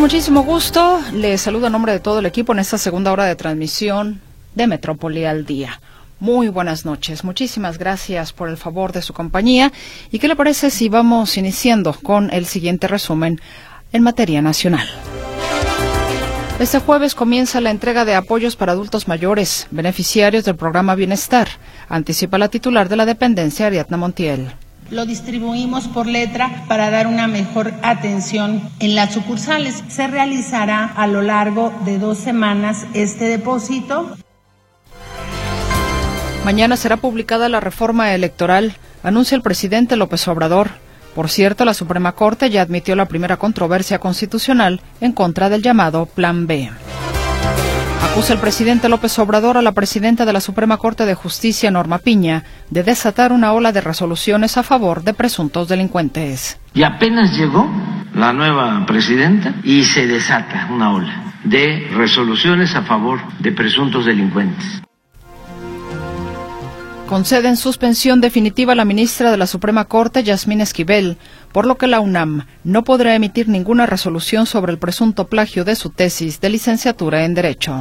Muchísimo gusto, les saludo a nombre de todo el equipo en esta segunda hora de transmisión de Metrópoli al Día. Muy buenas noches, muchísimas gracias por el favor de su compañía. ¿Y qué le parece si vamos iniciando con el siguiente resumen en materia nacional? Este jueves comienza la entrega de apoyos para adultos mayores, beneficiarios del programa Bienestar, anticipa la titular de la dependencia, Ariadna Montiel lo distribuimos por letra para dar una mejor atención en las sucursales. Se realizará a lo largo de dos semanas este depósito. Mañana será publicada la reforma electoral, anuncia el presidente López Obrador. Por cierto, la Suprema Corte ya admitió la primera controversia constitucional en contra del llamado Plan B. Acusa el presidente López Obrador a la presidenta de la Suprema Corte de Justicia, Norma Piña, de desatar una ola de resoluciones a favor de presuntos delincuentes. Y apenas llegó la nueva presidenta y se desata una ola de resoluciones a favor de presuntos delincuentes concede en suspensión definitiva a la ministra de la Suprema Corte, Yasmín Esquivel, por lo que la UNAM no podrá emitir ninguna resolución sobre el presunto plagio de su tesis de licenciatura en Derecho.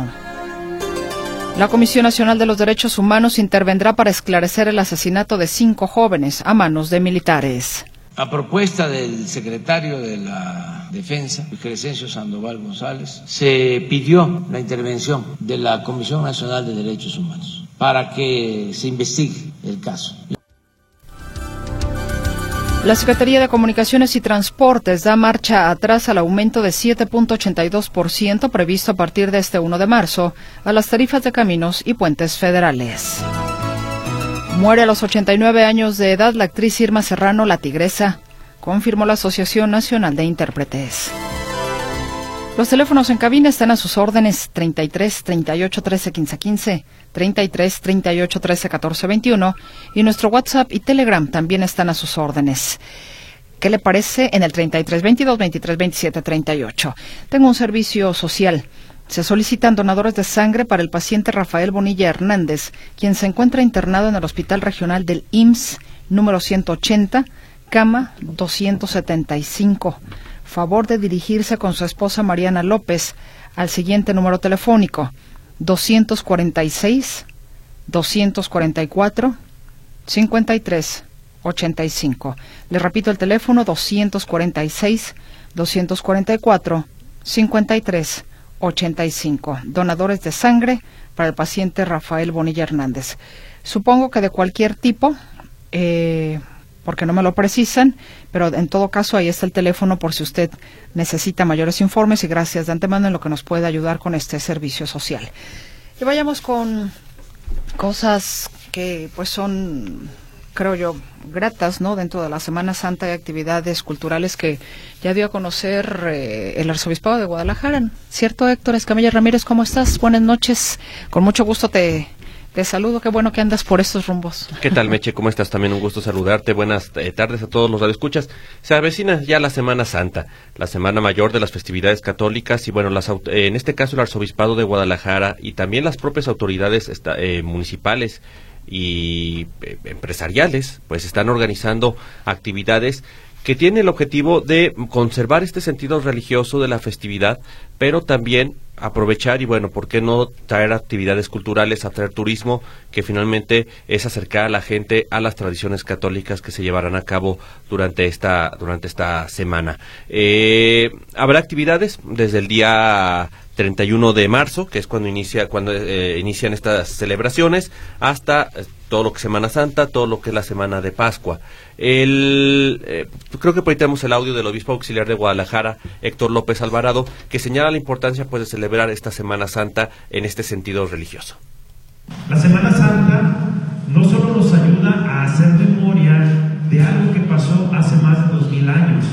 La Comisión Nacional de los Derechos Humanos intervendrá para esclarecer el asesinato de cinco jóvenes a manos de militares. A propuesta del secretario de la Defensa, Crescencio Sandoval González, se pidió la intervención de la Comisión Nacional de Derechos Humanos para que se investigue el caso. La Secretaría de Comunicaciones y Transportes da marcha atrás al aumento de 7.82% previsto a partir de este 1 de marzo a las tarifas de caminos y puentes federales. Muere a los 89 años de edad la actriz Irma Serrano La Tigresa, confirmó la Asociación Nacional de Intérpretes. Los teléfonos en cabina están a sus órdenes 33 38 13 15 15, 33 38 13 14 21 y nuestro WhatsApp y Telegram también están a sus órdenes. ¿Qué le parece en el 33 22 23 27 38? Tengo un servicio social. Se solicitan donadores de sangre para el paciente Rafael Bonilla Hernández, quien se encuentra internado en el Hospital Regional del IMSS número 180, cama 275 favor de dirigirse con su esposa Mariana López al siguiente número telefónico 246 244 53 85. Le repito el teléfono 246 244 53 85. Donadores de sangre para el paciente Rafael Bonilla Hernández. Supongo que de cualquier tipo, eh, porque no me lo precisan, pero en todo caso ahí está el teléfono por si usted necesita mayores informes y gracias de antemano en lo que nos puede ayudar con este servicio social. Y vayamos con cosas que pues son creo yo gratas, ¿no? Dentro de la Semana Santa hay actividades culturales que ya dio a conocer eh, el arzobispado de Guadalajara. ¿Cierto, Héctor Escamilla Ramírez? ¿Cómo estás? Buenas noches. Con mucho gusto te te saludo, qué bueno que andas por estos rumbos. ¿Qué tal, Meche? ¿Cómo estás? También un gusto saludarte. Buenas eh, tardes a todos los radioescuchas. Se avecina ya la Semana Santa, la Semana Mayor de las festividades católicas y, bueno, las, eh, en este caso el Arzobispado de Guadalajara y también las propias autoridades eh, municipales y empresariales, pues están organizando actividades que tienen el objetivo de conservar este sentido religioso de la festividad, pero también aprovechar y bueno, ¿por qué no traer actividades culturales, atraer turismo, que finalmente es acercar a la gente a las tradiciones católicas que se llevarán a cabo durante esta, durante esta semana? Eh, habrá actividades desde el día 31 de marzo, que es cuando inicia cuando eh, inician estas celebraciones, hasta todo lo que es Semana Santa, todo lo que es la Semana de Pascua. El, eh, creo que por ahí tenemos el audio del obispo auxiliar de Guadalajara, Héctor López Alvarado, que señala la importancia pues de celebrar esta Semana Santa en este sentido religioso. La Semana Santa no solo nos ayuda a hacer memoria de algo que pasó hace más de dos mil años,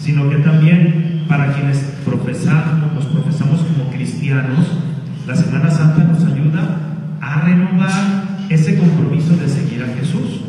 sino que también para quienes profesamos, nos profesamos como cristianos, la Semana Santa nos ayuda a renovar ese compromiso de seguir a Jesús.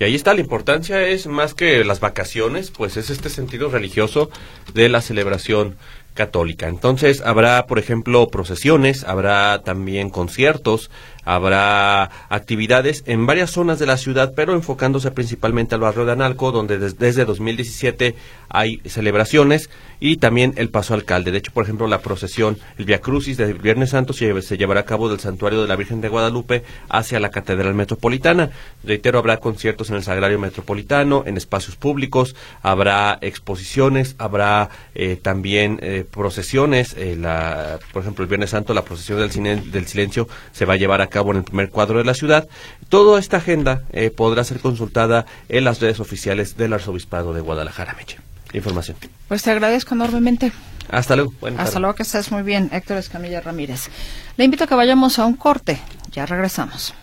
Y ahí está, la importancia es más que las vacaciones, pues es este sentido religioso de la celebración católica. Entonces habrá, por ejemplo, procesiones, habrá también conciertos, habrá actividades en varias zonas de la ciudad, pero enfocándose principalmente al barrio de Analco, donde desde 2017 hay celebraciones y también el paso alcalde. De hecho, por ejemplo, la procesión, el Via Crucis del Viernes Santo se, llevará a cabo del Santuario de la Virgen de Guadalupe hacia la Catedral Metropolitana. Reitero, habrá conciertos en el Sagrario Metropolitano, en espacios públicos, habrá exposiciones, habrá eh, también eh, procesiones. Eh, la, por ejemplo, el Viernes Santo, la procesión del silencio se va a llevar a cabo en el primer cuadro de la ciudad. Toda esta agenda podrá ser consultada en las redes oficiales del Arzobispado de Guadalajara, Meche información. Pues te agradezco enormemente. Hasta luego. Hasta luego, que estés muy bien, Héctor Escamilla Ramírez. Le invito a que vayamos a un corte. Ya regresamos.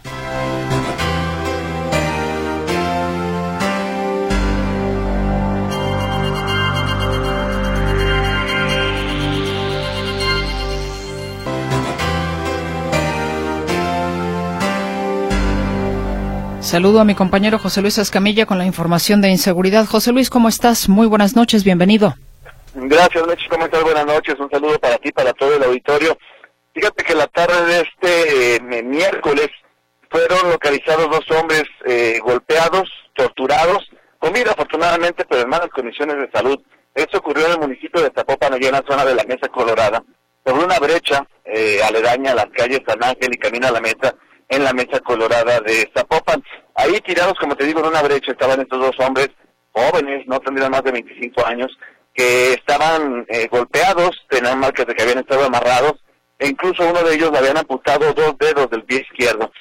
Saludo a mi compañero José Luis Escamilla con la información de inseguridad. José Luis, ¿cómo estás? Muy buenas noches, bienvenido. Gracias, Mechi, ¿cómo estás? Buenas noches, un saludo para ti, para todo el auditorio. Fíjate que la tarde de este eh, miércoles fueron localizados dos hombres eh, golpeados, torturados, con vida afortunadamente, pero en malas condiciones de salud. Esto ocurrió en el municipio de Zapopan, allá en la zona de la Mesa Colorada, sobre una brecha eh, aledaña a las calles San Ángel y Camino a la Mesa, en la mesa colorada de Zapopan. Ahí tirados, como te digo, en una brecha estaban estos dos hombres jóvenes, no tendrían más de 25 años, que estaban eh, golpeados, tenían marcas de que habían estado amarrados, e incluso uno de ellos le habían amputado dos dedos del pie izquierdo.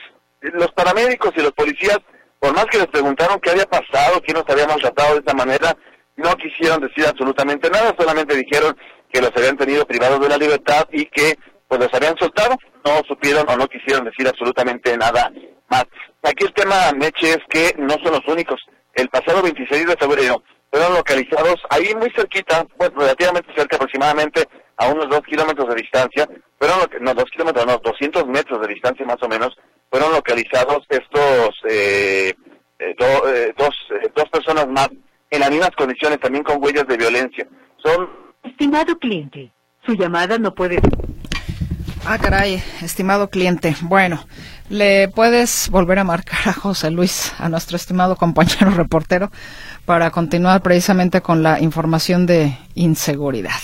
Los paramédicos y los policías, por más que les preguntaron qué había pasado, quién los había maltratado de esta manera, no quisieron decir absolutamente nada, solamente dijeron que los habían tenido privados de la libertad y que pues los habían soltado, no supieron o no quisieron decir absolutamente nada más. Aquí el tema, Meche, es que no son los únicos. El pasado 26 de febrero fueron localizados ahí muy cerquita, pues relativamente cerca aproximadamente a unos dos kilómetros de distancia, fueron, no, dos kilómetros, no, 200 metros de distancia más o menos, fueron localizados estos eh, eh, eh dos, eh, dos personas más en las mismas condiciones, también con huellas de violencia. Son... Estimado cliente, su llamada no puede... Ah, caray, estimado cliente. Bueno, le puedes volver a marcar a José Luis, a nuestro estimado compañero reportero, para continuar precisamente con la información de inseguridad.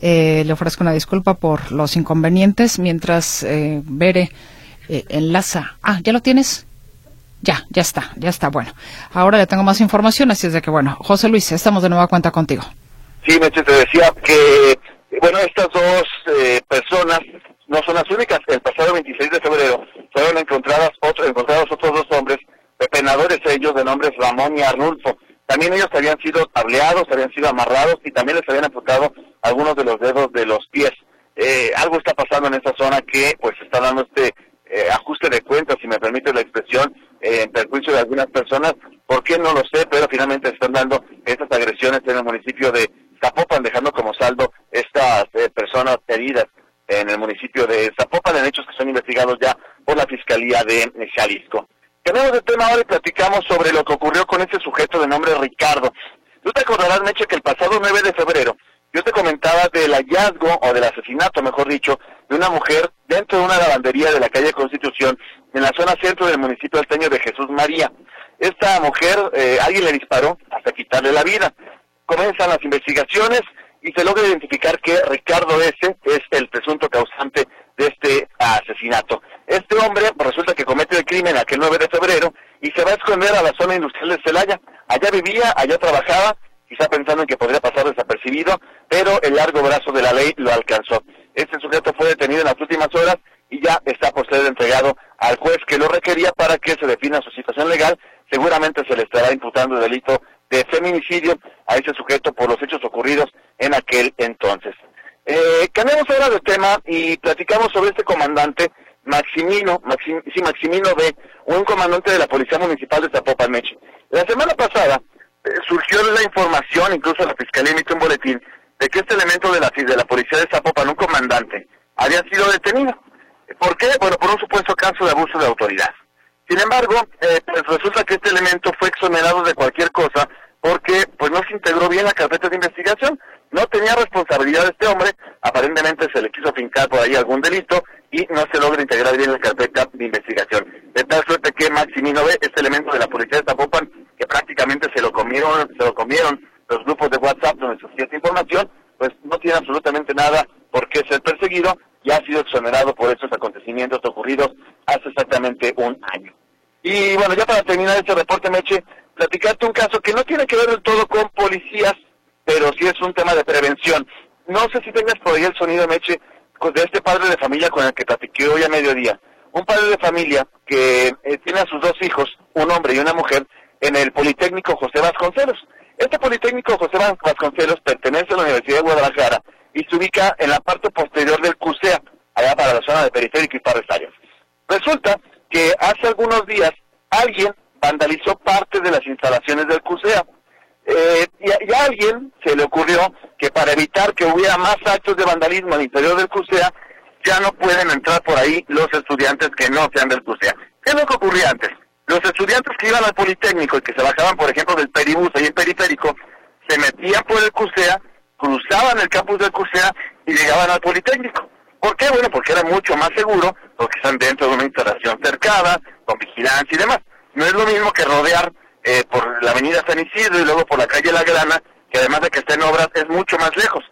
Eh, le ofrezco una disculpa por los inconvenientes mientras eh, Bere eh, enlaza. Ah, ¿ya lo tienes? Ya, ya está, ya está. Bueno, ahora le tengo más información, así es de que, bueno, José Luis, estamos de nueva cuenta contigo. Sí, me te decía que, bueno, estas dos eh, personas no son las únicas. El pasado 26 de febrero fueron encontradas otros, encontrados otros dos hombres, penadores ellos, de nombres Ramón y Arnulfo. También ellos habían sido tableados, habían sido amarrados y también les habían amputado algunos de los dedos de los pies. Eh, algo está pasando en esa zona que pues está dando este eh, ajuste de cuentas, si me permite la expresión, eh, en perjuicio de algunas personas. ¿Por qué? No lo sé, pero finalmente están dando estas agresiones en el municipio de Zapopan, dejando como saldo estas personas heridas en el municipio de Zapopan, en hechos que son investigados ya por la Fiscalía de Jalisco. Tenemos de tema ahora y platicamos sobre lo que ocurrió con este sujeto de nombre Ricardo. Tú te acordarás, Meche, que el pasado 9 de febrero yo te comentaba del hallazgo, o del asesinato, mejor dicho, de una mujer dentro de una lavandería de la calle Constitución, en la zona centro del municipio alteño de Jesús María. Esta mujer, eh, alguien le disparó hasta quitarle la vida. Comienzan las investigaciones, y se logra identificar que Ricardo S. es el presunto causante de este asesinato. Este hombre resulta que comete el crimen aquel 9 de febrero y se va a esconder a la zona industrial de Celaya. Allá vivía, allá trabajaba, quizá pensando en que podría pasar desapercibido, pero el largo brazo de la ley lo alcanzó. Este sujeto fue detenido en las últimas horas y ya está por ser entregado al juez que lo requería para que se defina su situación legal. Seguramente se le estará imputando el delito de feminicidio a ese sujeto por los hechos ocurridos en aquel entonces. Eh, cambiamos ahora de tema y platicamos sobre este comandante, Maximino, sí, Maximino B, un comandante de la Policía Municipal de Zapopan, Meche. La semana pasada eh, surgió la información, incluso la Fiscalía emitió un boletín, de que este elemento de la, de la Policía de Zapopan, un comandante, había sido detenido. ¿Por qué? Bueno, por un supuesto caso de abuso de autoridad. Sin embargo, eh, pues resulta que este elemento fue exonerado de cualquier cosa porque pues no se integró bien la carpeta de investigación, no tenía responsabilidad este hombre, aparentemente se le quiso fincar por ahí algún delito y no se logra integrar bien la carpeta de investigación. De tal suerte que Maximino B, este elemento de la policía de Zapopan, que prácticamente se lo comieron, se lo comieron los grupos de WhatsApp donde surgía esta información, pues no tiene absolutamente nada por qué ser perseguido y ha sido exonerado por estos acontecimientos ocurridos hace exactamente un año. Y bueno, ya para terminar este reporte, Meche, platicarte un caso que no tiene que ver del todo con policías, pero sí es un tema de prevención. No sé si tengas por ahí el sonido, Meche, de este padre de familia con el que platiqué hoy a mediodía. Un padre de familia que eh, tiene a sus dos hijos, un hombre y una mujer, en el Politécnico José Vasconcelos. Este Politécnico José Vasconcelos pertenece a la Universidad de Guadalajara y se ubica en la parte posterior del CUSEA, allá para la zona de periférico y para áreas. Resulta que hace algunos días alguien vandalizó parte de las instalaciones del CUSEA. Eh, y, a alguien se le ocurrió que para evitar que hubiera más actos de vandalismo al interior del CUSEA, ya no pueden entrar por ahí los estudiantes que no sean del CUSEA. ¿Qué es lo que ocurría antes? Los estudiantes que iban al Politécnico y que se bajaban, por ejemplo, del peribús ahí en periférico, se metían por el CUSEA, cruzaban el campus del CUSEA y llegaban al Politécnico. ¿Por qué? Bueno, porque era mucho más seguro, porque están dentro de una instalación cercada, con vigilancia y demás. No es lo mismo que rodear eh, por la avenida San Isidro y luego por la calle La Grana, que además de que está en obras, es mucho más lejos.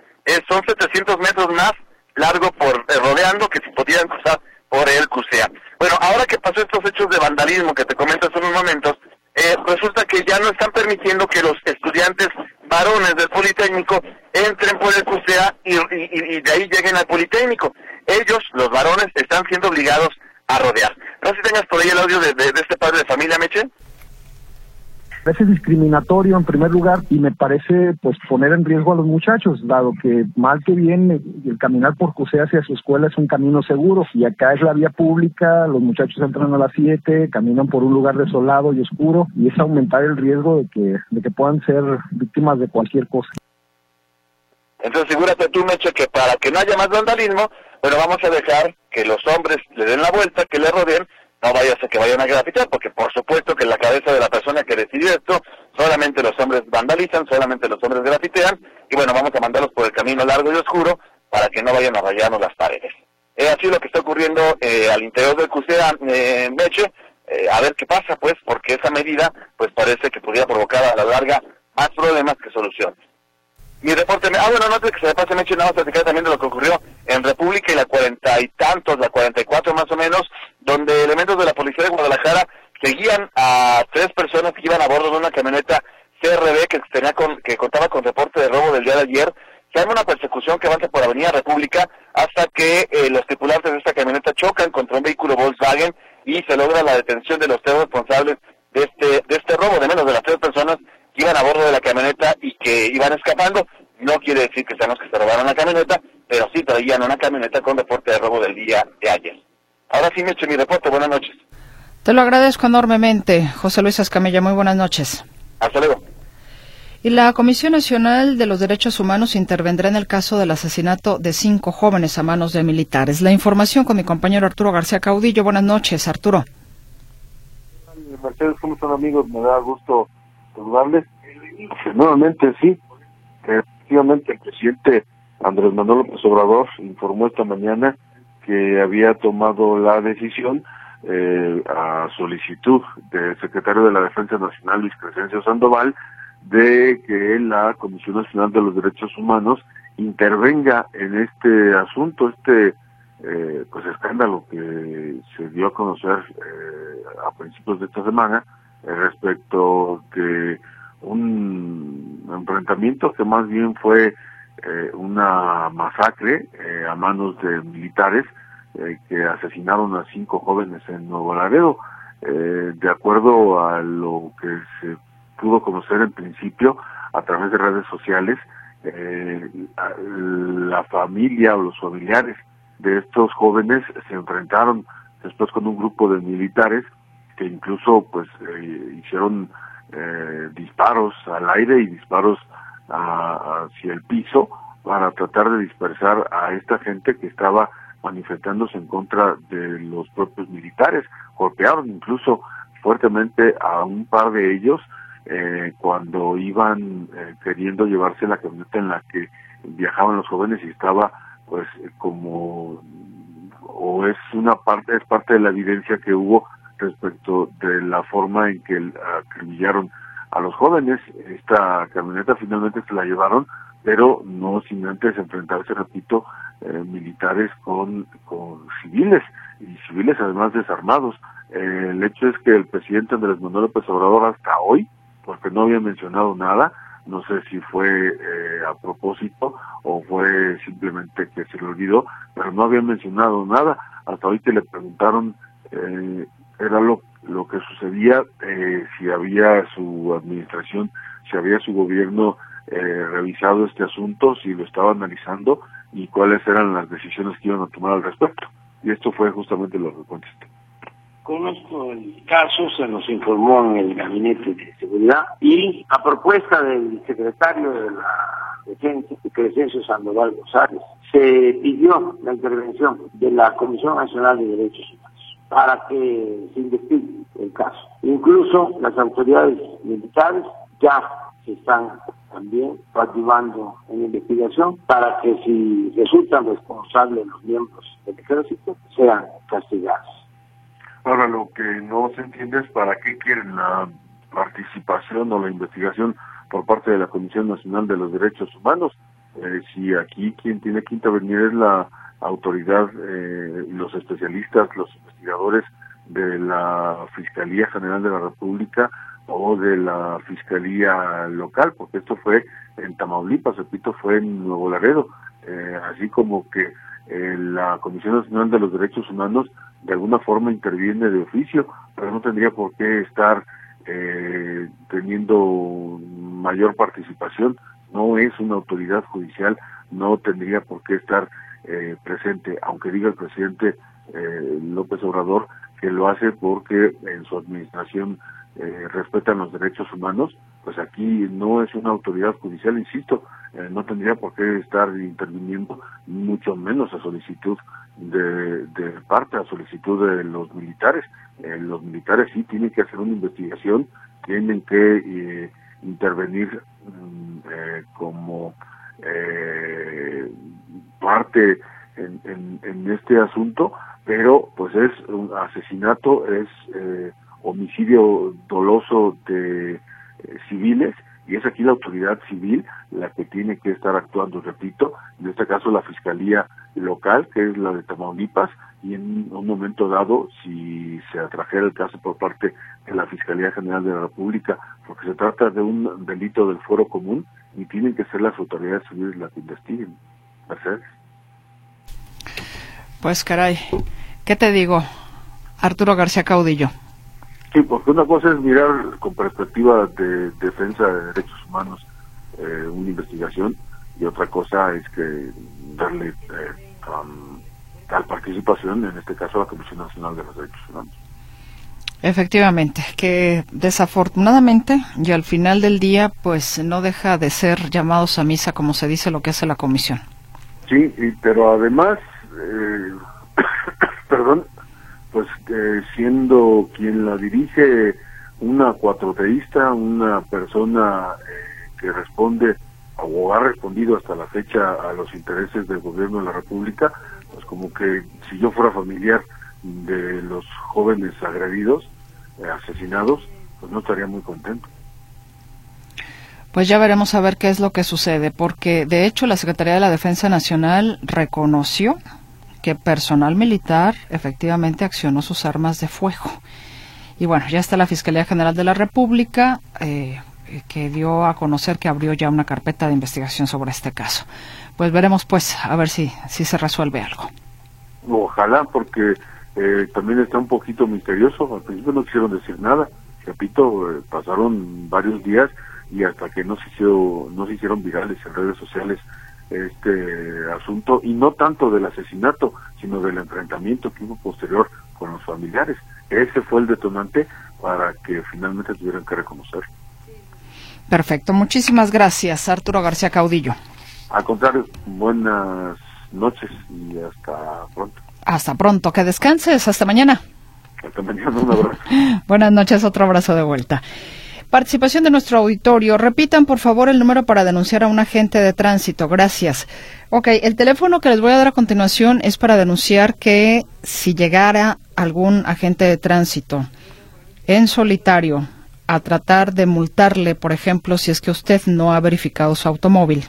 son 700 metros más largo por eh, rodeando que si podían cruzar por el CUSEA. Bueno, ahora que pasó estos hechos de vandalismo que te comento hace unos momentos, eh, resulta que ya no están permitiendo que los del Politécnico entren por el CUSEA y, de ahí lleguen al Politécnico. Ellos, los varones, están siendo obligados a rodear. No sé si tengas por ahí el audio de, este padre de familia, Meche parece discriminatorio en primer lugar y me parece pues poner en riesgo a los muchachos, dado que mal que bien el caminar por CUSE hacia su escuela es un camino seguro y acá es la vía pública, los muchachos entran a las 7, caminan por un lugar desolado y oscuro y es aumentar el riesgo de que, de que puedan ser víctimas de cualquier cosa. Entonces, figúrate tú, Meche, que para que no haya más vandalismo, bueno, vamos a dejar que los hombres le den la vuelta, que le rodeen no vaya a que vayan a grafitear, porque por supuesto que en la cabeza de la persona que decidió esto, solamente los hombres vandalizan, solamente los hombres grafitean, y bueno, vamos a mandarlos por el camino largo y oscuro para que no vayan a rayarnos las paredes. Es así lo que está ocurriendo eh, al interior del CUSEA eh, Meche, eh, a ver qué pasa, pues, porque esa medida, pues parece que podría provocar a la larga más problemas que soluciones. Mi reporte, ah, bueno, no antes que se me pase, más platicar también de lo que ocurrió en República y la cuarenta y tantos, la cuarenta y cuatro más o menos, donde elementos de la policía de Guadalajara seguían a tres personas que iban a bordo de una camioneta CRB que tenía con, que contaba con reporte de robo del día de ayer. Se arma una persecución que avanza por Avenida República hasta que eh, los tripulantes de esta camioneta chocan contra un vehículo Volkswagen y se logra la detención de los tres responsables de este, de este robo, de menos de las tres iban a bordo de la camioneta y que iban escapando. No quiere decir que sean los que se robaron la camioneta, pero sí traían una camioneta con reporte de robo del día de ayer. Ahora sí me echo mi reporte. Buenas noches. Te lo agradezco enormemente, José Luis Escamilla. Muy buenas noches. Hasta luego. Y la Comisión Nacional de los Derechos Humanos intervendrá en el caso del asesinato de cinco jóvenes a manos de militares. La información con mi compañero Arturo García Caudillo. Buenas noches, Arturo. Mercedes, ¿cómo están amigos? Me da gusto saludarles. Nuevamente, sí, efectivamente el presidente Andrés Manuel López Obrador informó esta mañana que había tomado la decisión eh, a solicitud del secretario de la Defensa Nacional, Luis Crescencio Sandoval, de que la Comisión Nacional de los Derechos Humanos intervenga en este asunto, este eh, pues escándalo que se dio a conocer eh, a principios de esta semana respecto de un enfrentamiento que más bien fue eh, una masacre eh, a manos de militares eh, que asesinaron a cinco jóvenes en Nuevo Laredo. de acuerdo a lo que se pudo conocer en principio a través de redes sociales, la familia o los familiares de estos jóvenes se enfrentaron después con un grupo de militares que incluso pues hicieron disparos al aire y disparos hacia el piso para tratar de dispersar a esta gente que estaba manifestándose en contra de los propios militares. Golpearon incluso fuertemente a un par de ellos eh, cuando iban eh, queriendo llevarse la camioneta en la que viajaban los jóvenes y estaba pues como o es una parte, es parte de la evidencia que hubo respecto de la forma en que acribillaron a los jóvenes. Esta camioneta finalmente se la llevaron, pero no sin antes enfrentarse, repito, eh, militares con, con civiles y civiles además desarmados. Eh, el hecho es que el presidente Andrés Manuel López Obrador hasta hoy, porque no había mencionado nada, no sé si fue eh, a propósito o fue simplemente que se le olvidó, pero no había mencionado nada. Hasta hoy que le preguntaron eh, era lo, lo que sucedía, eh, si había su administración, si había su gobierno eh, revisado este asunto, si lo estaba analizando y cuáles eran las decisiones que iban a tomar al respecto. Y esto fue justamente lo que contesté. Conozco el caso, se nos informó en el Gabinete de Seguridad y a propuesta del secretario de la Defensa, Crescencio Sandoval González, se pidió la intervención de la Comisión Nacional de Derechos Humanos para que se investigue el caso. Incluso las autoridades militares ya se están también activando en la investigación para que si resultan responsables los miembros del ejército sean castigados. Ahora, lo que no se entiende es para qué quieren la participación o la investigación por parte de la Comisión Nacional de los Derechos Humanos. Eh, si aquí quien tiene que intervenir es la autoridad, eh, los especialistas, los investigadores de la Fiscalía General de la República o de la Fiscalía Local, porque esto fue en Tamaulipas, repito, fue en Nuevo Laredo, eh, así como que eh, la Comisión Nacional de los Derechos Humanos de alguna forma interviene de oficio, pero no tendría por qué estar eh, teniendo mayor participación. No es una autoridad judicial, no tendría por qué estar eh, presente, aunque diga el presidente eh, López Obrador que lo hace porque en su administración eh, respetan los derechos humanos, pues aquí no es una autoridad judicial, insisto, eh, no tendría por qué estar interviniendo, mucho menos a solicitud de, parte, a solicitud de los militares. Eh, los militares sí tienen que hacer una investigación, tienen que eh, intervenir mm, como parte en, en, este asunto, pero pues es un asesinato, es eh, homicidio doloso de eh, civiles y es aquí la autoridad civil la que tiene que estar actuando, repito, en este caso la Fiscalía Local, que es la de Tamaulipas, y en un momento dado, si se atrajera el caso por parte de la Fiscalía General de la República, porque se trata de un delito del foro común y tienen que ser las autoridades civiles las que investiguen. Mercedes. Pues caray, ¿qué te digo? Arturo García Caudillo. Sí, porque una cosa es mirar con perspectiva de defensa de derechos humanos eh, una investigación y otra cosa es que darle eh, um, tal participación, en este caso la Comisión Nacional de los Derechos Humanos. Efectivamente, que desafortunadamente y al final del día pues no deja de ser llamados a misa como se dice lo que hace la comisión. Sí, y, pero además, eh, perdón, pues eh, siendo quien la dirige una cuatroteísta, una persona eh, que responde o ha respondido hasta la fecha a los intereses del gobierno de la República, pues como que si yo fuera familiar de los jóvenes agredidos, eh, asesinados, pues no estaría muy contento. Pues ya veremos a ver qué es lo que sucede, porque de hecho la Secretaría de la Defensa Nacional reconoció que personal militar efectivamente accionó sus armas de fuego. Y bueno, ya está la Fiscalía General de la República eh, que dio a conocer que abrió ya una carpeta de investigación sobre este caso. Pues veremos pues a ver si, si se resuelve algo. Ojalá, porque eh, también está un poquito misterioso. Al principio no quisieron decir nada. Repito, eh, pasaron varios días y hasta que no se, hizo, no se hicieron virales en redes sociales este asunto y no tanto del asesinato, sino del enfrentamiento que hubo posterior con los familiares. Ese fue el detonante para que finalmente tuvieran que reconocer. Perfecto, muchísimas gracias, Arturo García Caudillo. Al contrario, buenas noches y hasta pronto. Hasta pronto, que descanses, hasta mañana. Hasta mañana, un abrazo. buenas noches, otro abrazo de vuelta. Participación de nuestro auditorio. Repitan, por favor, el número para denunciar a un agente de tránsito. Gracias. Ok, el teléfono que les voy a dar a continuación es para denunciar que si llegara algún agente de tránsito en solitario a tratar de multarle, por ejemplo, si es que usted no ha verificado su automóvil.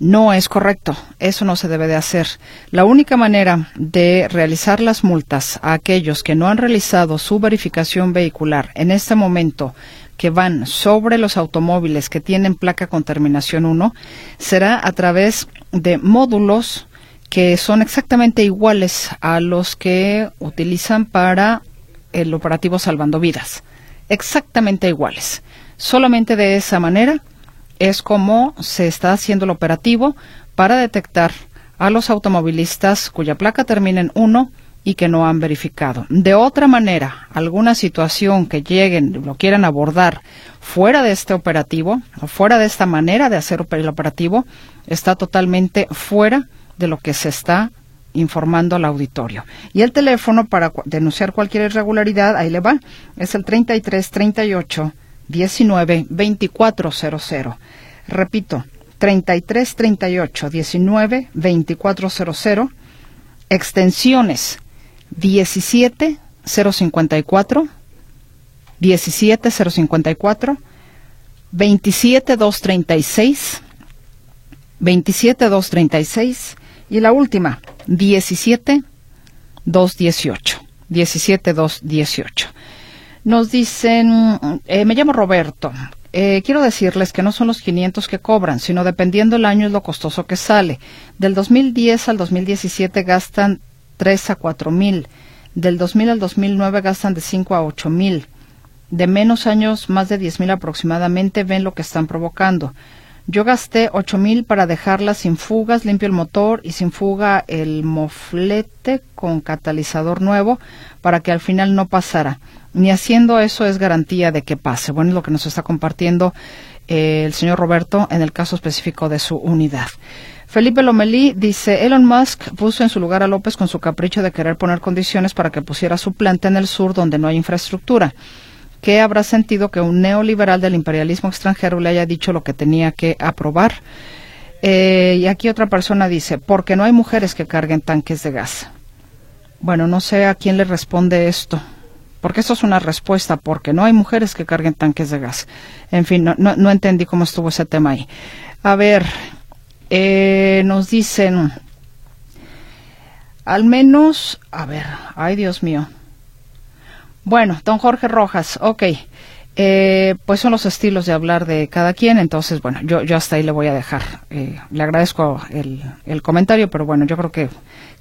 No es correcto, eso no se debe de hacer. La única manera de realizar las multas a aquellos que no han realizado su verificación vehicular en este momento que van sobre los automóviles que tienen placa con terminación 1 será a través de módulos que son exactamente iguales a los que utilizan para el operativo Salvando Vidas exactamente iguales. Solamente de esa manera es como se está haciendo el operativo para detectar a los automovilistas cuya placa termina en 1 y que no han verificado. De otra manera, alguna situación que lleguen, lo quieran abordar fuera de este operativo o fuera de esta manera de hacer el operativo, está totalmente fuera de lo que se está informando al auditorio. Y el teléfono para denunciar cualquier irregularidad, ahí le va, es el 33 38 19 2400. Repito, 33 38 19 2400. Extensiones 17 054 17 054 27 236 27 236 y la última 17 218. 17 218. Nos dicen, eh, me llamo Roberto. Eh, quiero decirles que no son los 500 que cobran, sino dependiendo el año es lo costoso que sale. Del 2010 al 2017 gastan 3 a 4 mil. Del 2000 al 2009 gastan de 5 a 8 mil. De menos años, más de 10 mil aproximadamente, ven lo que están provocando. Yo gasté ocho mil para dejarla sin fugas, limpio el motor y sin fuga el moflete con catalizador nuevo para que al final no pasara. Ni haciendo eso es garantía de que pase. Bueno, es lo que nos está compartiendo eh, el señor Roberto en el caso específico de su unidad. Felipe Lomelí dice, Elon Musk puso en su lugar a López con su capricho de querer poner condiciones para que pusiera su planta en el sur donde no hay infraestructura. ¿Qué habrá sentido que un neoliberal del imperialismo extranjero le haya dicho lo que tenía que aprobar? Eh, y aquí otra persona dice, porque no hay mujeres que carguen tanques de gas. Bueno, no sé a quién le responde esto, porque esto es una respuesta, porque no hay mujeres que carguen tanques de gas. En fin, no, no, entendí cómo estuvo ese tema ahí. A ver, eh, nos dicen, al menos, a ver, ay Dios mío, bueno, don Jorge Rojas, ok. Eh, pues son los estilos de hablar de cada quien, entonces, bueno, yo, yo hasta ahí le voy a dejar. Eh, le agradezco el, el, comentario, pero bueno, yo creo que,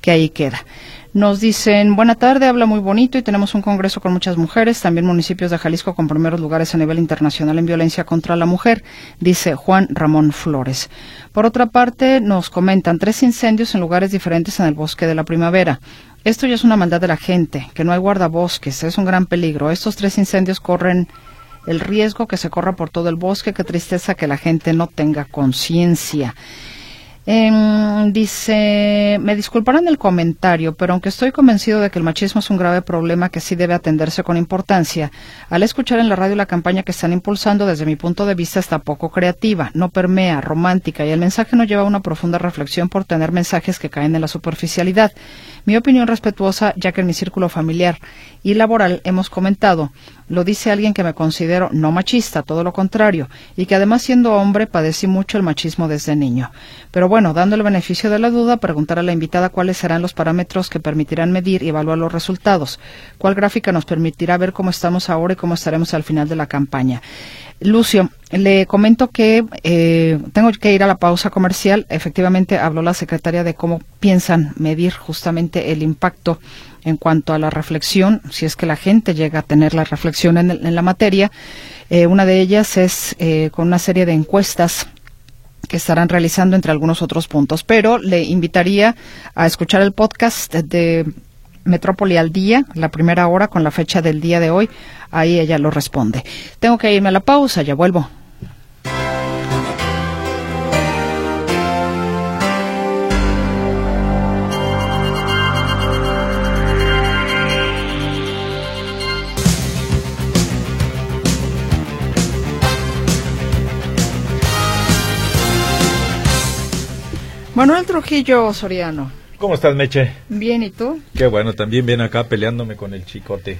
que ahí queda. Nos dicen, buena tarde, habla muy bonito y tenemos un congreso con muchas mujeres, también municipios de Jalisco con primeros lugares a nivel internacional en violencia contra la mujer, dice Juan Ramón Flores. Por otra parte, nos comentan tres incendios en lugares diferentes en el bosque de la primavera. Esto ya es una maldad de la gente, que no hay guardabosques, es un gran peligro. Estos tres incendios corren el riesgo que se corra por todo el bosque, qué tristeza que la gente no tenga conciencia. Eh, dice, me disculparán el comentario, pero aunque estoy convencido de que el machismo es un grave problema que sí debe atenderse con importancia, al escuchar en la radio la campaña que están impulsando, desde mi punto de vista está poco creativa, no permea, romántica y el mensaje no lleva una profunda reflexión por tener mensajes que caen en la superficialidad. Mi opinión respetuosa, ya que en mi círculo familiar y laboral hemos comentado, lo dice alguien que me considero no machista, todo lo contrario, y que además siendo hombre padecí mucho el machismo desde niño. Pero bueno, dando el beneficio de la duda, preguntar a la invitada cuáles serán los parámetros que permitirán medir y evaluar los resultados, cuál gráfica nos permitirá ver cómo estamos ahora y cómo estaremos al final de la campaña. Lucio, le comento que eh, tengo que ir a la pausa comercial. Efectivamente, habló la secretaria de cómo piensan medir justamente el impacto en cuanto a la reflexión, si es que la gente llega a tener la reflexión en, la materia. Eh, una de ellas es eh, con una serie de encuestas que estarán realizando entre algunos otros puntos. Pero le invitaría a escuchar el podcast de Metrópoli al día, la primera hora con la fecha del día de hoy. Ahí ella lo responde. Tengo que irme a la pausa, ya vuelvo. Trujillo Soriano. ¿Cómo estás, Meche? Bien, ¿y tú? Qué bueno, también viene acá peleándome con el chicote.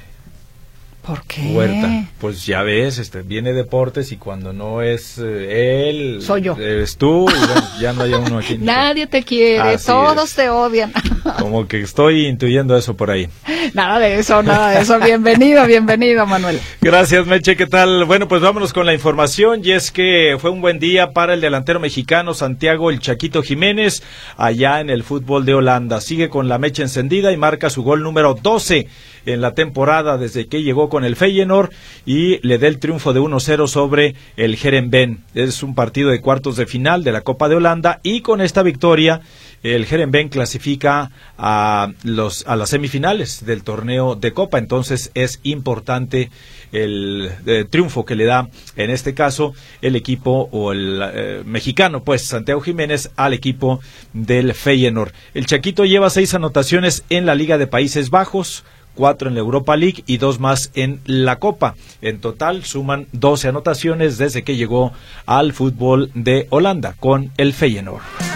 ¿Por qué? Huerta. Pues ya ves, este, viene deportes y cuando no es eh, él, soy yo. Eres tú y bueno, ya no hay uno aquí. Nadie te quiere, Así todos es. te odian. Como que estoy intuyendo eso por ahí. nada de eso, nada de eso. Bienvenido, bienvenido, Manuel. Gracias, Meche. ¿Qué tal? Bueno, pues vámonos con la información. Y es que fue un buen día para el delantero mexicano Santiago El Chaquito Jiménez allá en el fútbol de Holanda. Sigue con la mecha encendida y marca su gol número 12 en la temporada desde que llegó con el Feyenoord y le da el triunfo de 1-0 sobre el Herenveen. Es un partido de cuartos de final de la Copa de Holanda y con esta victoria el Herenveen clasifica a los a las semifinales del torneo de Copa, entonces es importante el eh, triunfo que le da en este caso el equipo o el eh, mexicano, pues Santiago Jiménez al equipo del Feyenoord. El Chaquito lleva seis anotaciones en la Liga de Países Bajos, cuatro en la Europa League y dos más en la Copa. En total suman 12 anotaciones desde que llegó al fútbol de Holanda con el Feyenoord.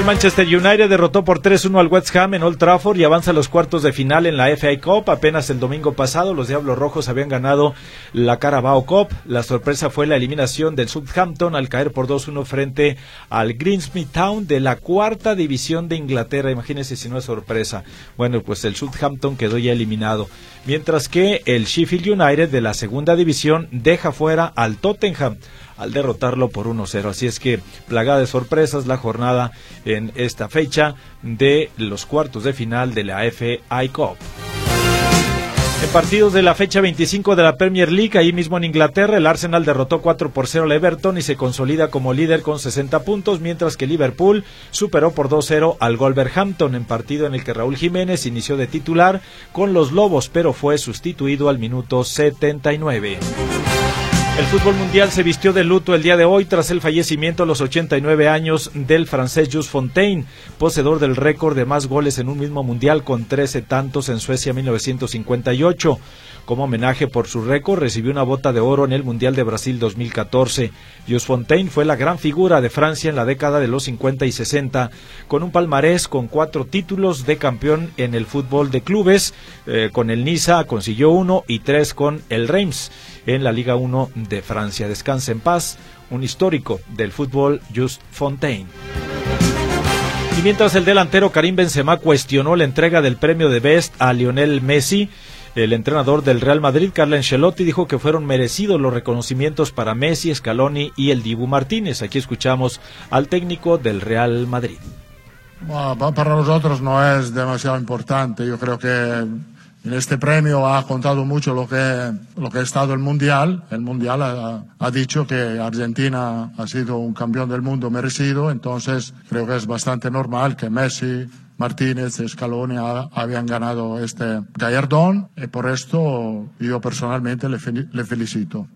El Manchester United derrotó por 3-1 al West Ham en Old Trafford y avanza a los cuartos de final en la FA Cup. Apenas el domingo pasado los Diablos Rojos habían ganado la Carabao Cup. La sorpresa fue la eliminación del Southampton al caer por 2-1 frente al Greensmith Town de la cuarta división de Inglaterra. Imagínense si no es sorpresa. Bueno, pues el Southampton quedó ya eliminado. Mientras que el Sheffield United de la segunda división deja fuera al Tottenham al derrotarlo por 1-0. Así es que plagada de sorpresas la jornada en esta fecha de los cuartos de final de la FA Cup. En partidos de la fecha 25 de la Premier League, ahí mismo en Inglaterra, el Arsenal derrotó 4 por 0 al Everton y se consolida como líder con 60 puntos, mientras que Liverpool superó por 2-0 al Wolverhampton en partido en el que Raúl Jiménez inició de titular con los Lobos, pero fue sustituido al minuto 79. El fútbol mundial se vistió de luto el día de hoy tras el fallecimiento a los 89 años del francés Jules Fontaine, poseedor del récord de más goles en un mismo mundial con 13 tantos en Suecia 1958. Como homenaje por su récord, recibió una bota de oro en el Mundial de Brasil 2014. Jules Fontaine fue la gran figura de Francia en la década de los 50 y 60, con un palmarés con cuatro títulos de campeón en el fútbol de clubes. Eh, con el Niza consiguió uno y tres con el Reims en la Liga 1 de Francia. Descansa en paz, un histórico del fútbol, Just Fontaine. Y mientras el delantero Karim Benzema cuestionó la entrega del premio de Best a Lionel Messi, el entrenador del Real Madrid, Carlo Ancelotti, dijo que fueron merecidos los reconocimientos para Messi, Scaloni y el Dibu Martínez. Aquí escuchamos al técnico del Real Madrid. Para nosotros no es demasiado importante. Yo creo que en este premio ha contado mucho lo que, lo que ha estado el Mundial. El Mundial ha, dicho que Argentina ha sido un campeón del mundo merecido, entonces creo que es bastante normal que Messi, Martínez, Scaloni ha, habían ganado este galardón y por esto yo personalmente le, le felicito.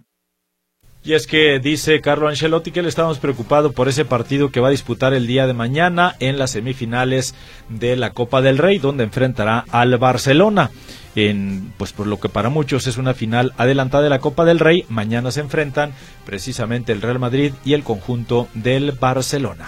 Y es que dice Carlo Ancelotti que le estamos preocupado por ese partido que va a disputar el día de mañana en las semifinales de la Copa del Rey, donde enfrentará al Barcelona. En, pues por lo que para muchos es una final adelantada de la Copa del Rey, mañana se enfrentan precisamente el Real Madrid y el conjunto del Barcelona.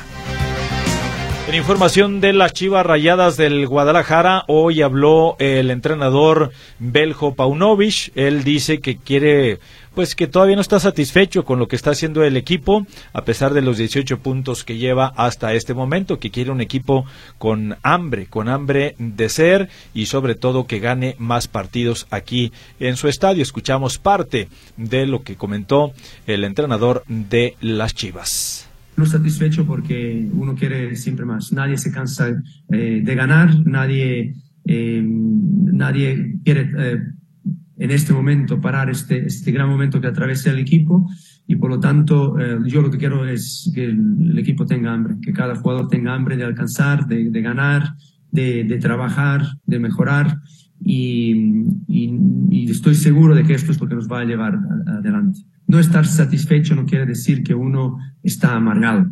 En información de las Chivas Rayadas del Guadalajara, hoy habló el entrenador Beljo Paunovic. Él dice que quiere, pues que todavía no está satisfecho con lo que está haciendo el equipo, a pesar de los 18 puntos que lleva hasta este momento, que quiere un equipo con hambre, con hambre de ser y sobre todo que gane más partidos aquí en su estadio. Escuchamos parte de lo que comentó el entrenador de las Chivas no satisfecho porque uno quiere siempre más. Nadie se cansa eh, de ganar, nadie, eh, nadie quiere eh, en este momento parar este, este gran momento que atraviesa el equipo y por lo tanto yo lo que quiero es que el, equipo tenga hambre, que cada jugador tenga hambre de alcanzar, de, de ganar, de, de, trabajar, de mejorar y, y, estoy seguro de que esto es lo que nos va a llevar adelante. No estar satisfecho no quiere decir que uno está amargado.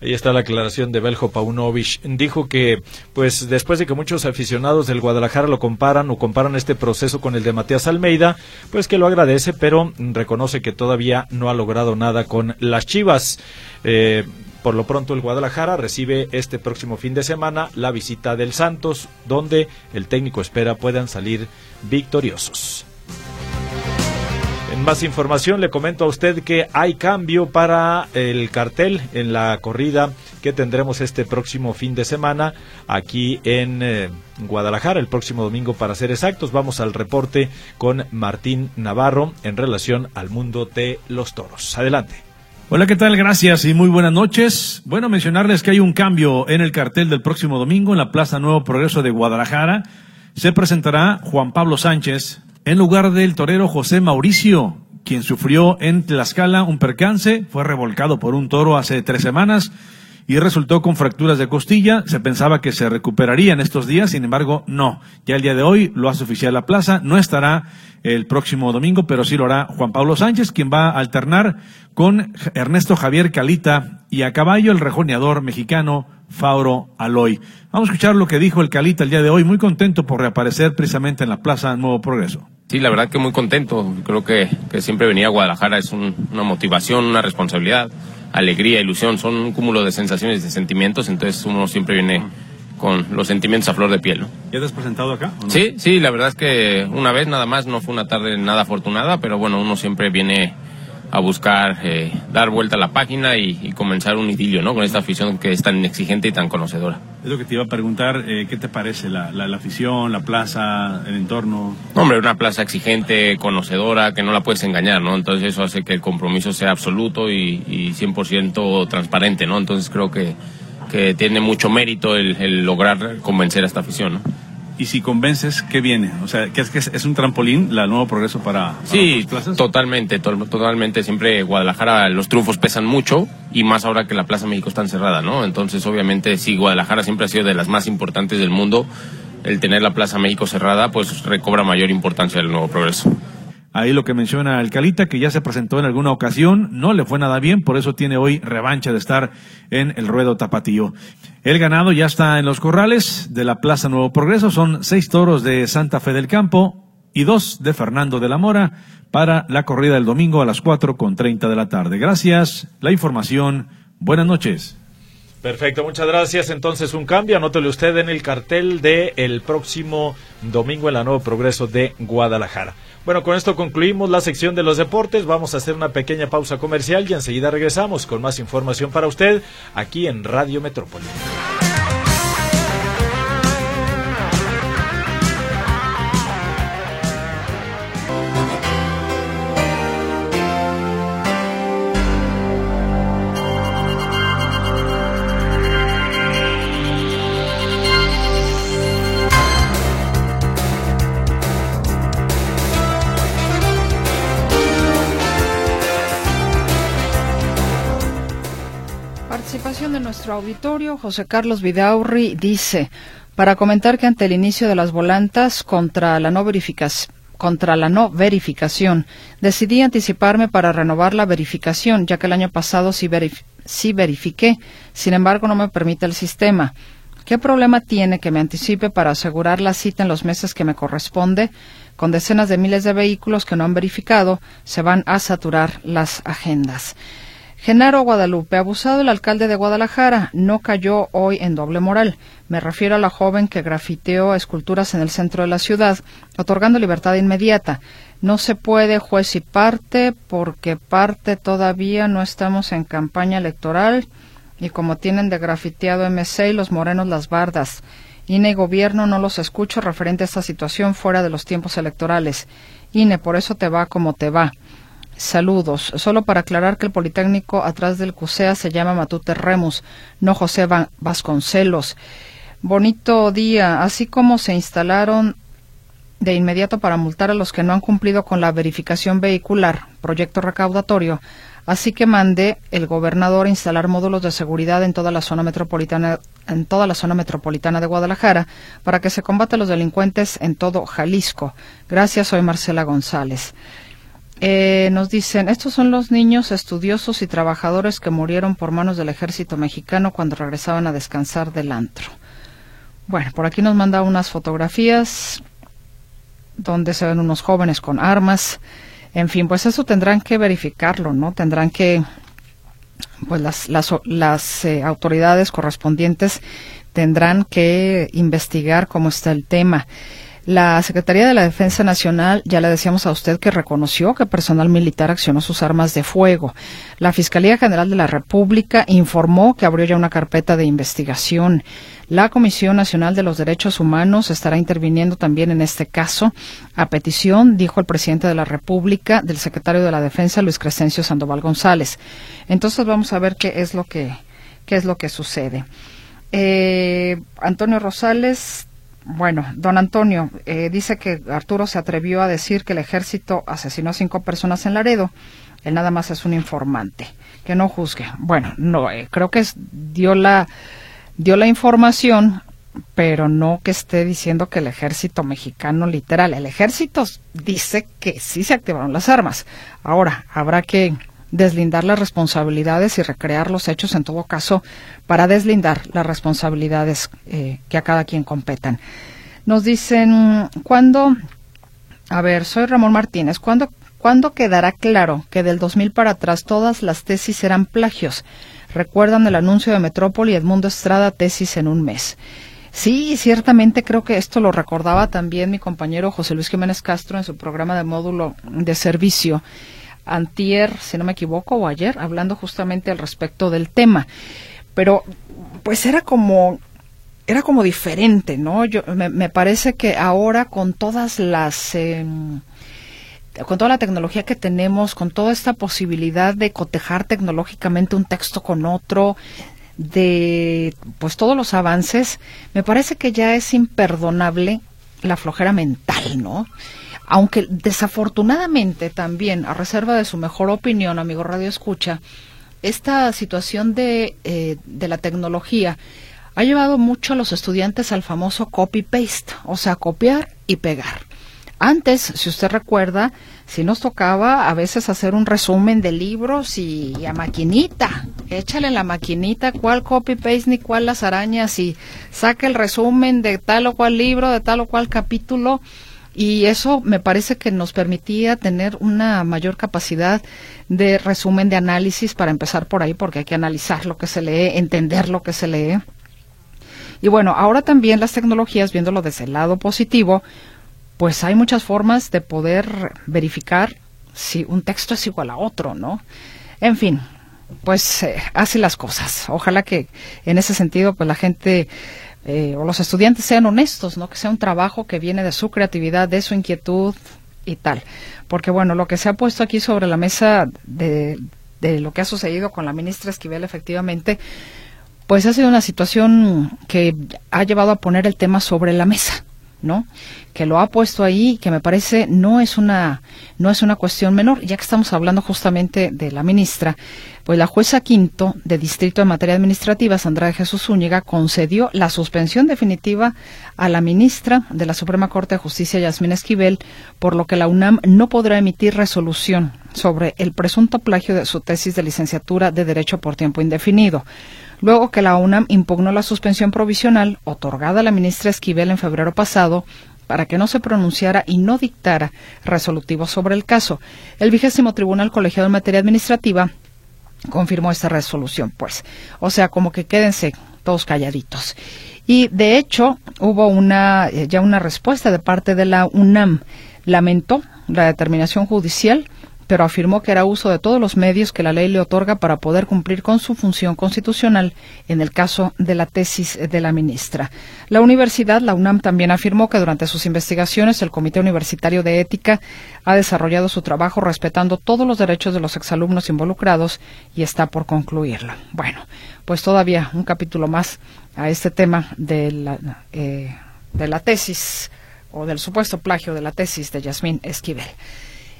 Ahí está la aclaración de Beljo Paunovic. Dijo que, pues, después de que muchos aficionados del Guadalajara lo comparan o comparan este proceso con el de Matías Almeida, pues que lo agradece, pero reconoce que todavía no ha logrado nada con las Chivas. Eh, Por lo pronto el Guadalajara recibe este próximo fin de semana la visita del Santos, donde el técnico espera puedan salir victoriosos. Más información le comento a usted que hay cambio para el cartel en la corrida que tendremos este próximo fin de semana aquí en eh, Guadalajara, el próximo domingo para ser exactos. Vamos al reporte con Martín Navarro en relación al mundo de los toros. Adelante. Hola, ¿qué tal? Gracias y muy buenas noches. Bueno, mencionarles que hay un cambio en el cartel del próximo domingo en la Plaza Nuevo Progreso de Guadalajara. Se presentará Juan Pablo Sánchez en lugar del torero José Mauricio, quien sufrió en Tlaxcala un percance, fue revolcado por un toro hace tres semanas y resultó con fracturas de costilla. Se pensaba que se recuperaría en estos días, sin embargo, no. Ya el día de hoy lo hace oficial la plaza, no estará el próximo domingo, pero sí lo hará Juan Pablo Sánchez, quien va a alternar con Ernesto Javier Calita y a caballo el rejoneador mexicano Fauro Aloy. Vamos a escuchar lo que dijo el Calita el día de hoy, muy contento por reaparecer precisamente en la Plaza Nuevo Progreso. Sí, la verdad que muy contento. Creo que, que siempre venir a Guadalajara es una motivación, una responsabilidad alegría, ilusión, son un cúmulo de sensaciones y de sentimientos, entonces uno siempre viene con los sentimientos a flor de piel. ¿Ya te has presentado acá? Sí, sí, la verdad es que una vez nada más, no fue una tarde nada afortunada, pero bueno, uno siempre viene a buscar eh, dar vuelta a la página y, comenzar un idilio, ¿no? Con esta afición que es tan exigente y tan conocedora. Es lo que te iba a preguntar, eh, ¿qué te parece la, la, afición, la plaza, el entorno? Hombre, una plaza exigente, conocedora, que no la puedes engañar, ¿no? Entonces eso hace que el compromiso sea absoluto y, y 100% transparente, ¿no? Entonces creo que, que tiene mucho mérito el, el lograr convencer a esta afición, ¿no? Y si convences, ¿qué viene? O sea, ¿qué es que es, un trampolín, la nuevo progreso para, sí, totalmente, totalmente. Siempre Guadalajara los triunfos pesan mucho y más ahora que la Plaza México está encerrada, ¿no? Entonces, obviamente, si Guadalajara siempre ha sido de las más importantes del mundo. El tener la Plaza México cerrada, pues recobra mayor importancia el nuevo progreso. Ahí lo que menciona Alcalita, que ya se presentó en alguna ocasión, no le fue nada bien, por eso tiene hoy revancha de estar en el ruedo tapatío. El ganado ya está en los corrales de la Plaza Nuevo Progreso, son seis toros de Santa Fe del Campo y dos de Fernando de la Mora para la corrida del domingo a las cuatro con treinta de la tarde. Gracias, la información, buenas noches. Perfecto, muchas gracias. Entonces, un cambio, anótele usted en el cartel de el próximo domingo en la Nuevo Progreso de Guadalajara. Bueno, con esto concluimos la sección de los deportes. Vamos a hacer una pequeña pausa comercial y enseguida regresamos con más información para usted aquí en Radio Metrópoli. Nuestro auditorio, José Carlos Vidaurri dice, para comentar que ante el inicio de las volantas contra la no verificación, contra la no verificación. Decidí anticiparme para renovar la verificación, ya que el año pasado sí, sí, verifiqué. Sin embargo, no me permite el sistema. ¿Qué problema tiene que me anticipe para asegurar la cita en los meses que me corresponde? Con decenas de miles de vehículos que no han verificado, se van a saturar las agendas. Genaro Guadalupe, abusado el alcalde de Guadalajara, no cayó hoy en doble moral. Me refiero a la joven que grafiteó esculturas en el centro de la ciudad, otorgando libertad inmediata. No se puede juez y parte porque parte todavía no estamos en campaña electoral y como tienen de grafiteado MC y los morenos las bardas. INE y gobierno no los escucho referente a esta situación fuera de los tiempos electorales. INE, por eso te va como te va. Saludos. Solo para aclarar que el Politécnico atrás del CUSEA se llama Matute Remus, no José Vasconcelos. Bonito día. Así como se instalaron de inmediato para multar a los que no han cumplido con la verificación vehicular, proyecto recaudatorio, así que mandé el gobernador instalar módulos de seguridad en toda la zona metropolitana en toda la zona metropolitana de Guadalajara para que se combata a los delincuentes en todo Jalisco. Gracias, soy Marcela González. Eh, nos dicen, estos son los niños estudiosos y trabajadores que murieron por manos del ejército mexicano cuando regresaban a descansar del antro. Bueno, por aquí nos manda unas fotografías donde se ven unos jóvenes con armas. En fin, pues eso tendrán que verificarlo, ¿no? Tendrán que pues las, las, las eh, autoridades correspondientes tendrán que investigar cómo está el tema. La Secretaría de la Defensa Nacional, ya le decíamos a usted que reconoció que personal militar accionó sus armas de fuego. La Fiscalía General de la República informó que abrió ya una carpeta de investigación. La Comisión Nacional de los Derechos Humanos estará interviniendo también en este caso. A petición, dijo el presidente de la República, del secretario de la Defensa, Luis Crescencio Sandoval González. Entonces vamos a ver qué es lo que, qué es lo que sucede. Eh, Antonio Rosales bueno, don Antonio eh, dice que Arturo se atrevió a decir que el ejército asesinó a cinco personas en Laredo. Él nada más es un informante. Que no juzgue. Bueno, no, eh, creo que dio la dio la información, pero no que esté diciendo que el ejército mexicano literal. El ejército dice que sí se activaron las armas. Ahora habrá que deslindar las responsabilidades y recrear los hechos en todo caso para deslindar las responsabilidades eh, que a cada quien competan. Nos dicen, ¿cuándo? A ver, soy Ramón Martínez. ¿Cuándo, ¿Cuándo quedará claro que del 2000 para atrás todas las tesis eran plagios? Recuerdan el anuncio de Metrópoli y Edmundo Estrada, tesis en un mes. Sí, ciertamente creo que esto lo recordaba también mi compañero José Luis Jiménez Castro en su programa de módulo de servicio antier, si no me equivoco, o ayer, hablando justamente al respecto del tema. Pero, pues era como, era como diferente, ¿no? Yo, me, parece que ahora con todas las, em, con toda la tecnología que tenemos, con toda esta posibilidad de cotejar tecnológicamente un texto con otro, de pues todos los avances, me parece que ya es imperdonable la flojera mental, ¿no? Aunque desafortunadamente también, a reserva de su mejor opinión, amigo Radio Escucha, esta situación de, eh, de la tecnología ha llevado mucho a los estudiantes al famoso copy-paste, o sea, copiar y pegar. Antes, si usted recuerda, si nos tocaba a veces hacer un resumen de libros y, a maquinita, échale la maquinita cuál copy-paste ni cuál las arañas y saque el resumen de tal o cual libro, de tal o cual capítulo y eso me parece que nos permitía tener una mayor capacidad de resumen de análisis para empezar por ahí, porque hay que analizar lo que se lee, entender lo que se lee. Y bueno, ahora también las tecnologías, viéndolo desde el lado positivo, pues hay muchas formas de poder verificar si un texto es igual a otro, ¿no? En fin, pues eh, así las cosas. Ojalá que en ese sentido, pues la gente eh, o los estudiantes sean honestos, ¿no? Que sea un trabajo que viene de su creatividad, de su inquietud y tal. Porque bueno, lo que se ha puesto aquí sobre la mesa de, de lo que ha sucedido con la ministra Esquivel, efectivamente, pues ha sido una situación que ha llevado a poner el tema sobre la mesa. ¿No? Que lo ha puesto ahí, que me parece no es una no es una cuestión menor, ya que estamos hablando justamente de la ministra, pues la jueza quinto de distrito en materia administrativa, Sandra de Jesús Zúñiga, concedió la suspensión definitiva a la ministra de la Suprema Corte de Justicia, Yasmín Esquivel, por lo que la UNAM no podrá emitir resolución sobre el presunto plagio de su tesis de licenciatura de Derecho por tiempo indefinido luego que la UNAM impugnó la suspensión provisional otorgada a la ministra Esquivel en febrero pasado para que no se pronunciara y no dictara resolutivo sobre el caso. El vigésimo Tribunal Colegiado en Materia Administrativa confirmó esta resolución, pues. O sea, como que quédense todos calladitos. Y de hecho, hubo una, eh, ya una respuesta de parte de la UNAM. Lamentó la determinación judicial pero afirmó que era uso de todos los medios que la ley le otorga para poder cumplir con su función constitucional en el caso de la tesis de la ministra. La universidad, la UNAM, también afirmó que durante sus investigaciones el Comité Universitario de Ética ha desarrollado su trabajo respetando todos los derechos de los exalumnos involucrados y está por concluirlo. Bueno, pues todavía un capítulo más a este tema de la, eh, de la tesis o del supuesto plagio de la tesis de Yasmín Esquivel.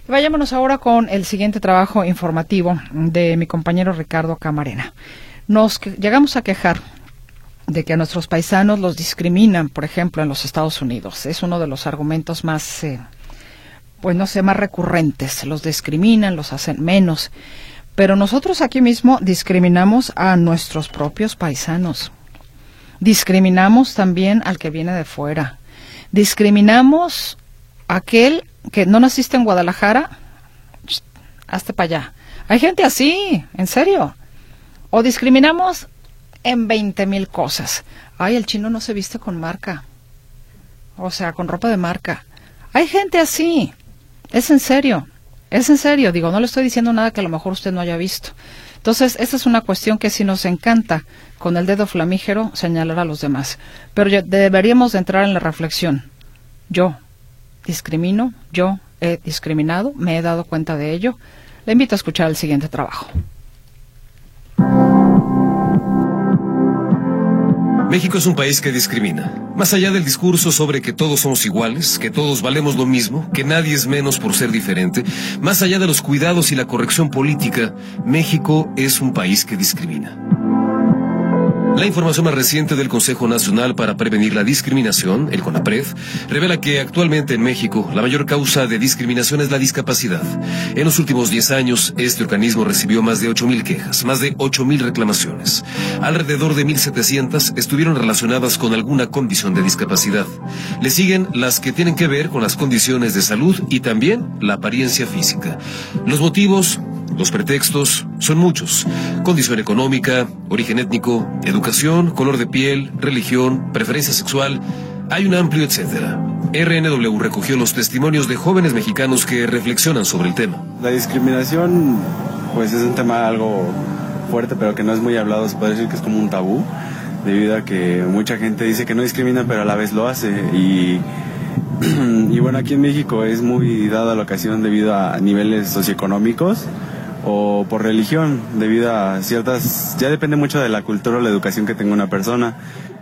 Vayámonos ahora con el siguiente trabajo informativo de mi compañero Ricardo Camarena. Nos llegamos a quejar de que a nuestros paisanos los discriminan, por ejemplo, en los Estados Unidos. Es uno de los argumentos más, eh, pues no sé, más recurrentes. Los discriminan, los hacen menos. Pero nosotros aquí mismo discriminamos a nuestros propios paisanos. Discriminamos también al que viene de fuera. Discriminamos aquel que no naciste en Guadalajara, hazte para allá. Hay gente así, en serio. O discriminamos en 20 mil cosas. Ay, el chino no se viste con marca. O sea, con ropa de marca. Hay gente así. Es en serio. Es en serio. Digo, no le estoy diciendo nada que a lo mejor usted no haya visto. Entonces, esta es una cuestión que sí nos encanta, con el dedo flamígero, señalar a los demás. Pero deberíamos de entrar en la reflexión. Yo discrimino, yo he discriminado, me he dado cuenta de ello. Le invito a escuchar el siguiente trabajo. México es un país que discrimina. Más allá del discurso sobre que todos somos iguales, que todos valemos lo mismo, que nadie es menos por ser diferente, más allá de los cuidados y la corrección política, México es un país que discrimina. La información más reciente del Consejo Nacional para Prevenir la Discriminación, el CONAPRED, revela que actualmente en México la mayor causa de discriminación es la discapacidad. En los últimos 10 años, este organismo recibió más de 8.000 quejas, más de 8.000 reclamaciones. Alrededor de 1.700 estuvieron relacionadas con alguna condición de discapacidad. Le siguen las que tienen que ver con las condiciones de salud y también la apariencia física. Los motivos, los pretextos son muchos. Condición económica, origen étnico, educación, color de piel, religión, preferencia sexual. Hay un amplio etcétera. RNW recogió los testimonios de jóvenes mexicanos que reflexionan sobre el tema. La discriminación, pues es un tema algo fuerte, pero que no es muy hablado. Se puede decir que es como un tabú, debido a que mucha gente dice que no discrimina, pero a la vez lo hace. Y y bueno, aquí en México es muy dada la ocasión debido a niveles socioeconómicos o por religión, debido a ciertas, ya depende mucho de la cultura o la educación que tenga una persona.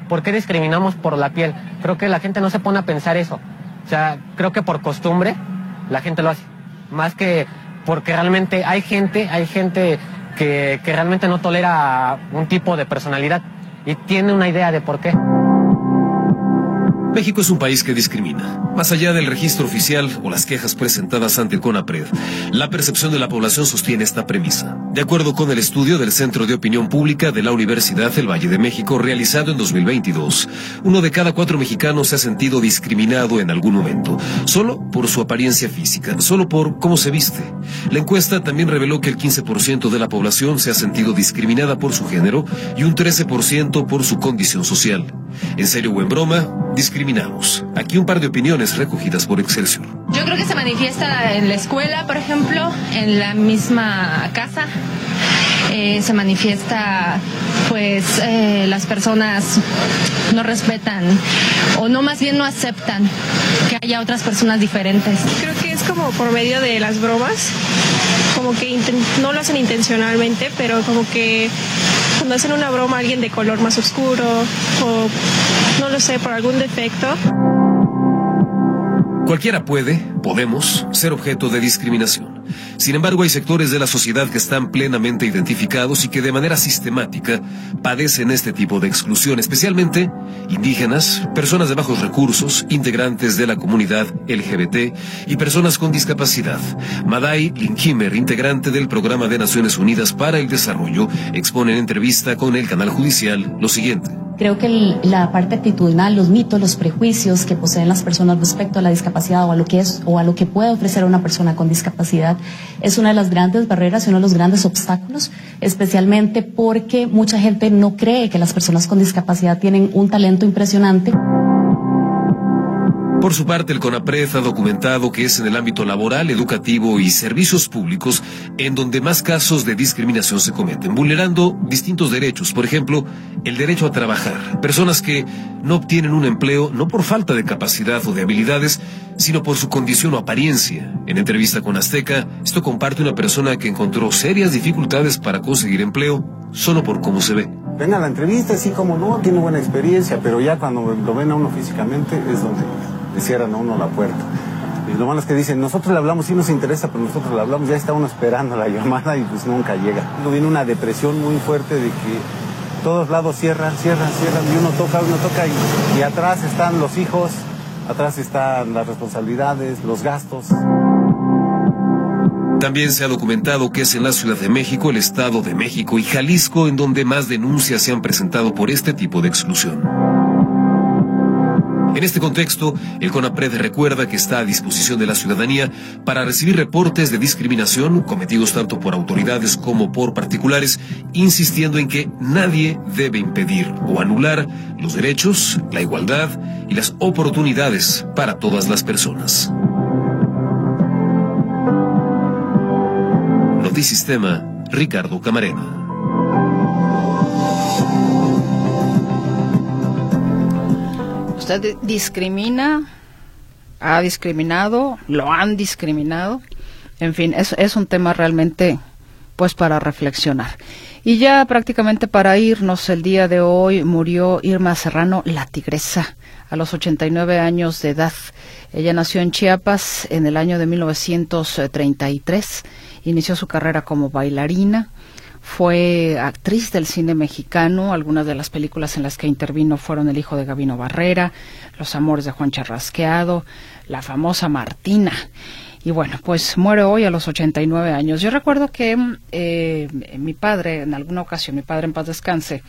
¿Por qué discriminamos por la piel? Creo que la gente no se pone a pensar eso. O sea, creo que por costumbre la gente lo hace. Más que porque realmente hay gente, hay gente que, que realmente no tolera un tipo de personalidad y tiene una idea de por qué. México es un país que discrimina. Más allá del registro oficial o las quejas presentadas ante el CONAPRED, la percepción de la población sostiene esta premisa. De acuerdo con el estudio del Centro de Opinión Pública de la Universidad del Valle de México realizado en 2022, uno de cada cuatro mexicanos se ha sentido discriminado en algún momento, solo por su apariencia física, solo por cómo se viste. La encuesta también reveló que el 15% de la población se ha sentido discriminada por su género y un 13% por su condición social. En serio o en broma, discriminamos. Aquí un par de opiniones recogidas por Excelsior. Yo creo que se manifiesta en la escuela, por ejemplo, en la misma casa. Eh, se manifiesta, pues, eh, las personas no respetan o no más bien no aceptan que haya otras personas diferentes. Creo que es como por medio de las bromas, como que no lo hacen intencionalmente, pero como que cuando hacen una broma a alguien de color más oscuro o no lo sé, por algún defecto. Cualquiera puede, podemos, ser objeto de discriminación. Sin embargo, hay sectores de la sociedad que están plenamente identificados y que de manera sistemática padecen este tipo de exclusión, especialmente indígenas, personas de bajos recursos, integrantes de la comunidad LGBT y personas con discapacidad. Madai Linkhimer, integrante del Programa de Naciones Unidas para el Desarrollo, expone en entrevista con el canal judicial lo siguiente. Creo que la parte actitudinal, los mitos, los prejuicios que poseen las personas respecto a la discapacidad o a lo que es o a lo que puede ofrecer una persona con discapacidad es una de las grandes barreras y uno de los grandes obstáculos, especialmente porque mucha gente no cree que las personas con discapacidad tienen un talento impresionante. Por su parte, el CONAPRED ha documentado que es en el ámbito laboral, educativo y servicios públicos en donde más casos de discriminación se cometen, vulnerando distintos derechos. Por ejemplo, el derecho a trabajar. Personas que no obtienen un empleo no por falta de capacidad o de habilidades, sino por su condición o apariencia. En entrevista con Azteca, esto comparte una persona que encontró serias dificultades para conseguir empleo solo por cómo se ve. Ven a la entrevista, sí, como no, tiene buena experiencia, pero ya cuando lo ven a uno físicamente es donde le cierran a uno la puerta. Y lo malo es que dicen, nosotros le hablamos, sí nos interesa, pero nosotros le hablamos, ya está uno esperando la llamada y pues nunca llega. Viene una depresión muy fuerte de que todos lados cierran, cierran, cierran, y uno toca, uno toca, y, y atrás están los hijos, atrás están las responsabilidades, los gastos. También se ha documentado que es en la Ciudad de México, el Estado de México y Jalisco en donde más denuncias se han presentado por este tipo de exclusión. En este contexto, el CONAPRED recuerda que está a disposición de la ciudadanía para recibir reportes de discriminación cometidos tanto por autoridades como por particulares, insistiendo en que nadie debe impedir o anular los derechos, la igualdad y las oportunidades para todas las personas. Notisistema, Ricardo Camarena. Usted discrimina, ha discriminado, lo han discriminado. En fin, es, es un tema realmente pues para reflexionar. Y ya prácticamente para irnos, el día de hoy murió Irma Serrano, la tigresa, a los 89 años de edad. Ella nació en Chiapas en el año de 1933, inició su carrera como bailarina, fue actriz del cine mexicano. Algunas de las películas en las que intervino fueron El hijo de Gabino Barrera, Los amores de Juan Charrasqueado, la famosa Martina. Y bueno, pues muere hoy a los 89 años. Yo recuerdo que eh, mi padre, en alguna ocasión, mi padre en paz descanse,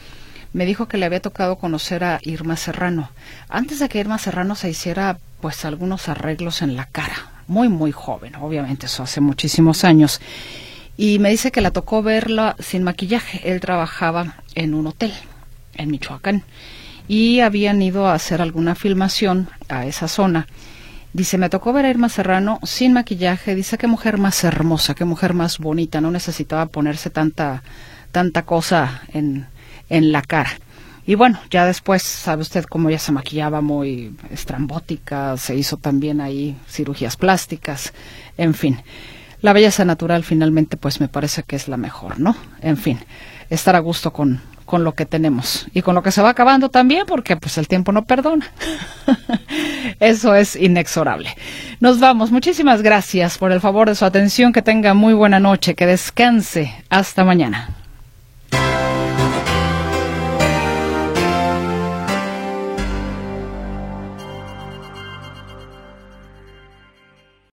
me dijo que le había tocado conocer a Irma Serrano. Antes de que Irma Serrano se hiciera pues algunos arreglos en la cara. Muy, muy joven, obviamente, eso hace muchísimos años y me dice que la tocó verla sin maquillaje. Él trabajaba en un hotel en Michoacán y habían ido a hacer alguna filmación a esa zona. Dice, me tocó ver a Irma Serrano sin maquillaje. Dice, qué mujer más hermosa, qué mujer más bonita. No necesitaba ponerse tanta, tanta cosa en, en la cara. Y bueno, ya después, sabe usted cómo ella se maquillaba muy estrambótica, se hizo también ahí cirugías plásticas, en fin la belleza natural finalmente pues me parece que es la mejor, ¿no? En fin, estar a gusto con, con lo que tenemos y con lo que se va acabando también porque pues el tiempo no perdona. Eso es inexorable. Nos vamos. Muchísimas gracias por el favor de su atención. Que tenga muy buena noche. Que descanse. Hasta mañana.